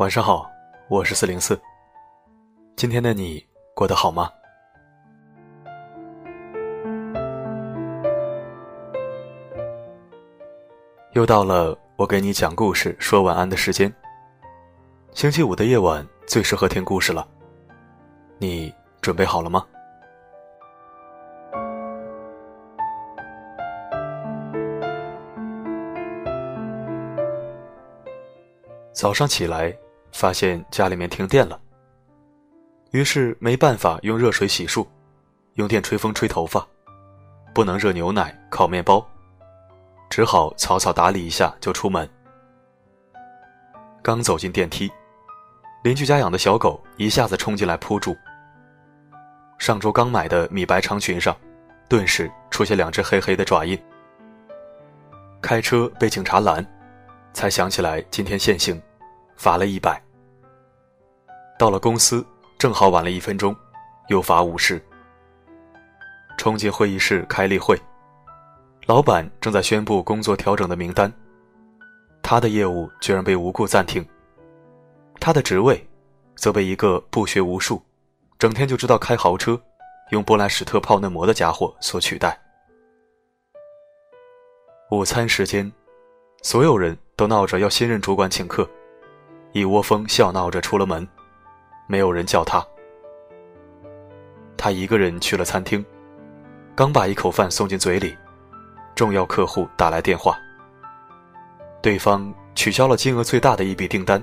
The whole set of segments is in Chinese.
晚上好，我是四零四。今天的你过得好吗？又到了我给你讲故事、说晚安的时间。星期五的夜晚最适合听故事了，你准备好了吗？早上起来，发现家里面停电了。于是没办法用热水洗漱，用电吹风吹头发，不能热牛奶、烤面包，只好草草打理一下就出门。刚走进电梯，邻居家养的小狗一下子冲进来扑住。上周刚买的米白长裙上，顿时出现两只黑黑的爪印。开车被警察拦，才想起来今天限行。罚了一百。到了公司，正好晚了一分钟，又罚五十。冲进会议室开例会，老板正在宣布工作调整的名单，他的业务居然被无故暂停，他的职位，则被一个不学无术、整天就知道开豪车、用波兰史特泡嫩膜的家伙所取代。午餐时间，所有人都闹着要新任主管请客。一窝蜂笑闹着出了门，没有人叫他。他一个人去了餐厅，刚把一口饭送进嘴里，重要客户打来电话。对方取消了金额最大的一笔订单，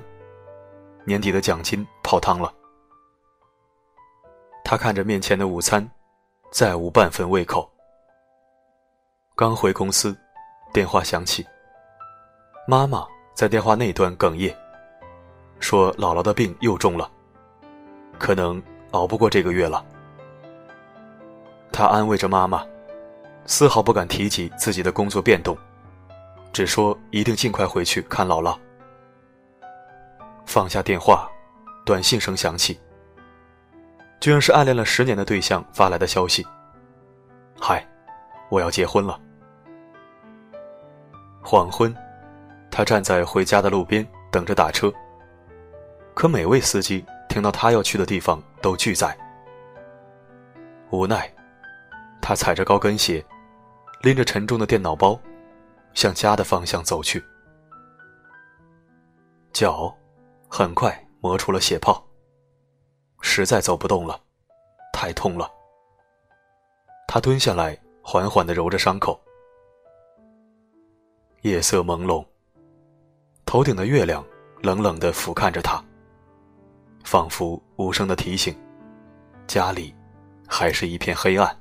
年底的奖金泡汤了。他看着面前的午餐，再无半分胃口。刚回公司，电话响起，妈妈在电话那端哽咽。说姥姥的病又重了，可能熬不过这个月了。他安慰着妈妈，丝毫不敢提起自己的工作变动，只说一定尽快回去看姥姥。放下电话，短信声响起，居然是暗恋了十年的对象发来的消息：“嗨，我要结婚了。”黄昏，他站在回家的路边等着打车。可每位司机听到他要去的地方都拒载，无奈，他踩着高跟鞋，拎着沉重的电脑包，向家的方向走去。脚很快磨出了血泡，实在走不动了，太痛了。他蹲下来，缓缓地揉着伤口。夜色朦胧，头顶的月亮冷冷地俯瞰着他。仿佛无声的提醒，家里还是一片黑暗。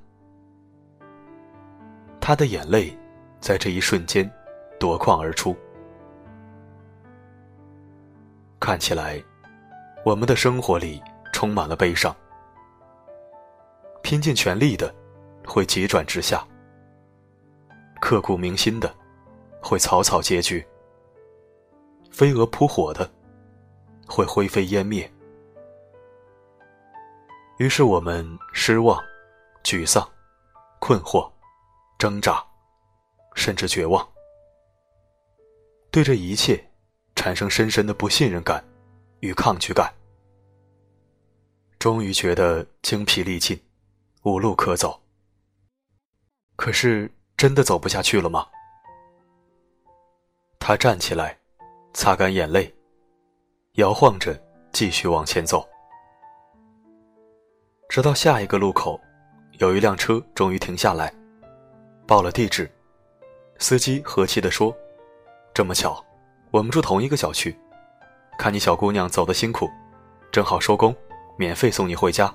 他的眼泪在这一瞬间夺眶而出。看起来，我们的生活里充满了悲伤。拼尽全力的，会急转直下；刻骨铭心的，会草草结局；飞蛾扑火的，会灰飞烟灭。于是我们失望、沮丧、困惑、挣扎，甚至绝望，对这一切产生深深的不信任感与抗拒感。终于觉得精疲力尽，无路可走。可是真的走不下去了吗？他站起来，擦干眼泪，摇晃着继续往前走。直到下一个路口，有一辆车终于停下来，报了地址。司机和气地说：“这么巧，我们住同一个小区，看你小姑娘走得辛苦，正好收工，免费送你回家。”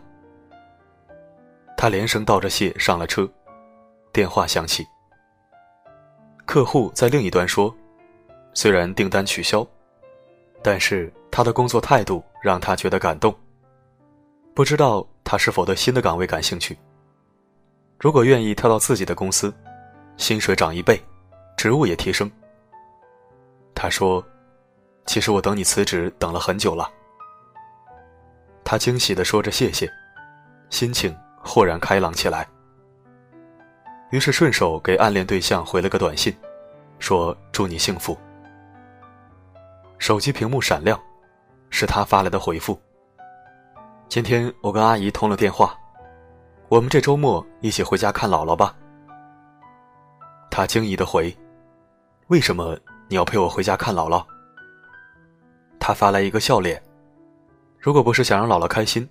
他连声道着谢，上了车。电话响起，客户在另一端说：“虽然订单取消，但是他的工作态度让他觉得感动。不知道。”他是否对新的岗位感兴趣？如果愿意跳到自己的公司，薪水涨一倍，职务也提升。他说：“其实我等你辞职等了很久了。”他惊喜地说着谢谢，心情豁然开朗起来。于是顺手给暗恋对象回了个短信，说：“祝你幸福。”手机屏幕闪亮，是他发来的回复。今天我跟阿姨通了电话，我们这周末一起回家看姥姥吧。他惊疑的回：“为什么你要陪我回家看姥姥？”他发来一个笑脸：“如果不是想让姥姥开心，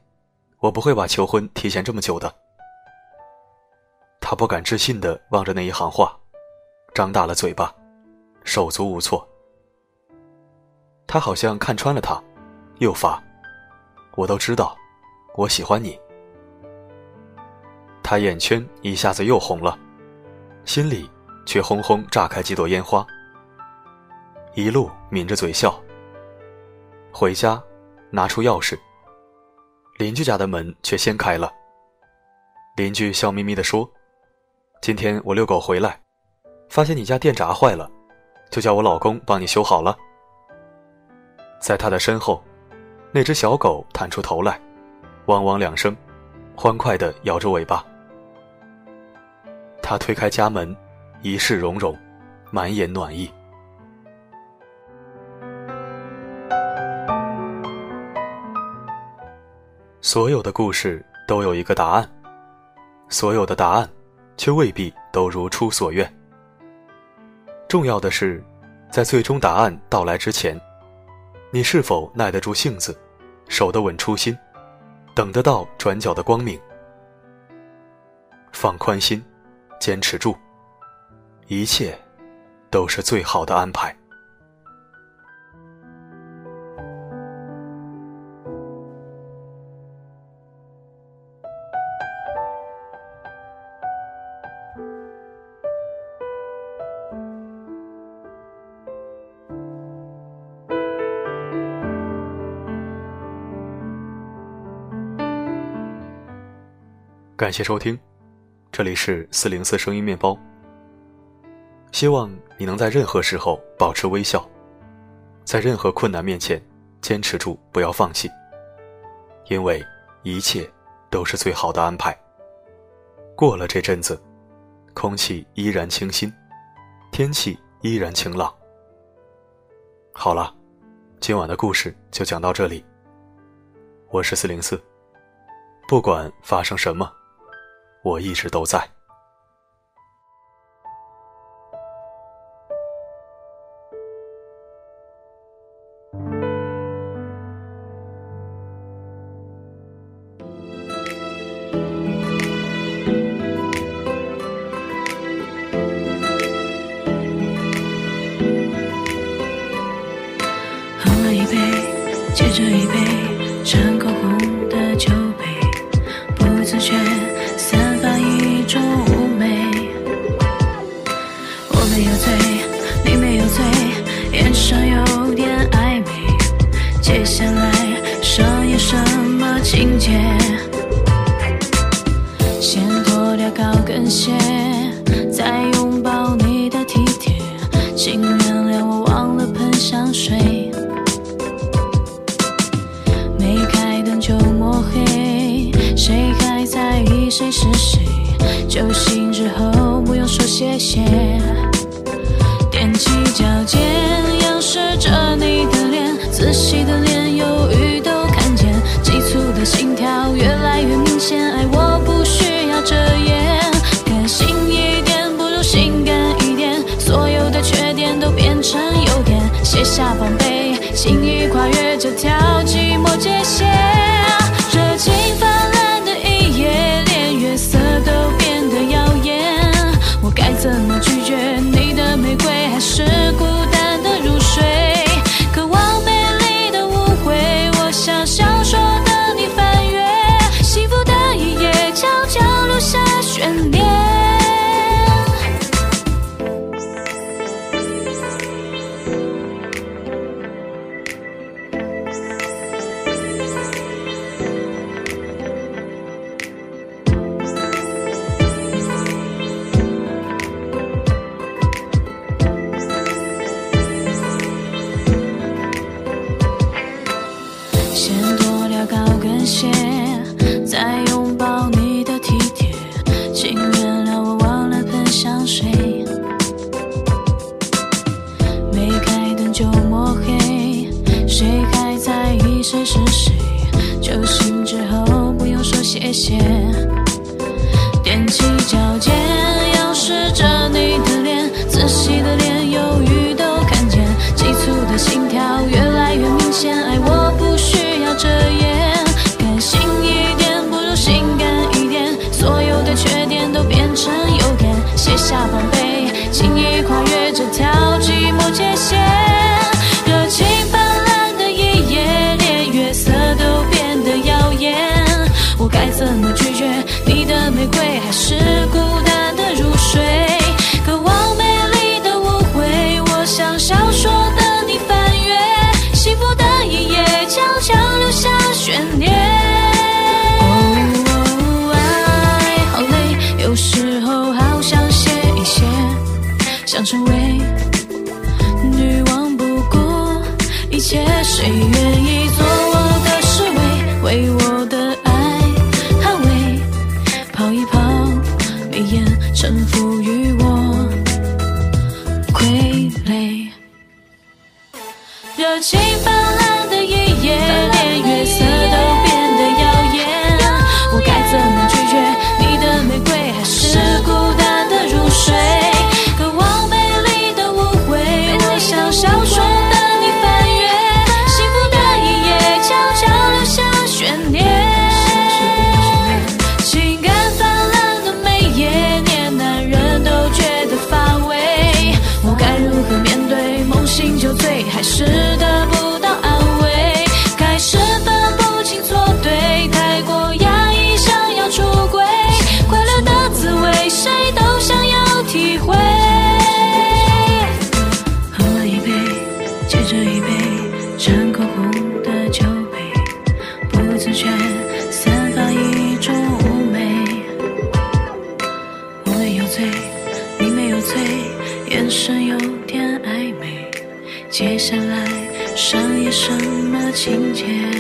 我不会把求婚提前这么久的。”他不敢置信的望着那一行话，张大了嘴巴，手足无措。他好像看穿了他，又发：“我都知道。”我喜欢你。他眼圈一下子又红了，心里却轰轰炸开几朵烟花。一路抿着嘴笑。回家，拿出钥匙。邻居家的门却先开了。邻居笑眯眯地说：“今天我遛狗回来，发现你家电闸坏了，就叫我老公帮你修好了。”在他的身后，那只小狗探出头来。汪汪两声，欢快地摇着尾巴。他推开家门，一世融融，满眼暖意。所有的故事都有一个答案，所有的答案，却未必都如初所愿。重要的是，在最终答案到来之前，你是否耐得住性子，守得稳初心。等得到转角的光明，放宽心，坚持住，一切都是最好的安排。感谢收听，这里是四零四声音面包。希望你能在任何时候保持微笑，在任何困难面前坚持住，不要放弃，因为一切都是最好的安排。过了这阵子，空气依然清新，天气依然晴朗。好了，今晚的故事就讲到这里。我是四零四，不管发生什么。我一直都在。就习斜踮起脚尖要试着你的脸仔细的脸犹豫都看见。急促的心跳越来越明显爱我不需要遮掩。开心一点不如性感一点所有的缺点都变成优点。卸下防备轻易跨越这条热情吧。争口红的酒杯不自觉散发一种妩媚。我有醉你没有醉眼神有点暧昧。接下来上演什么情节？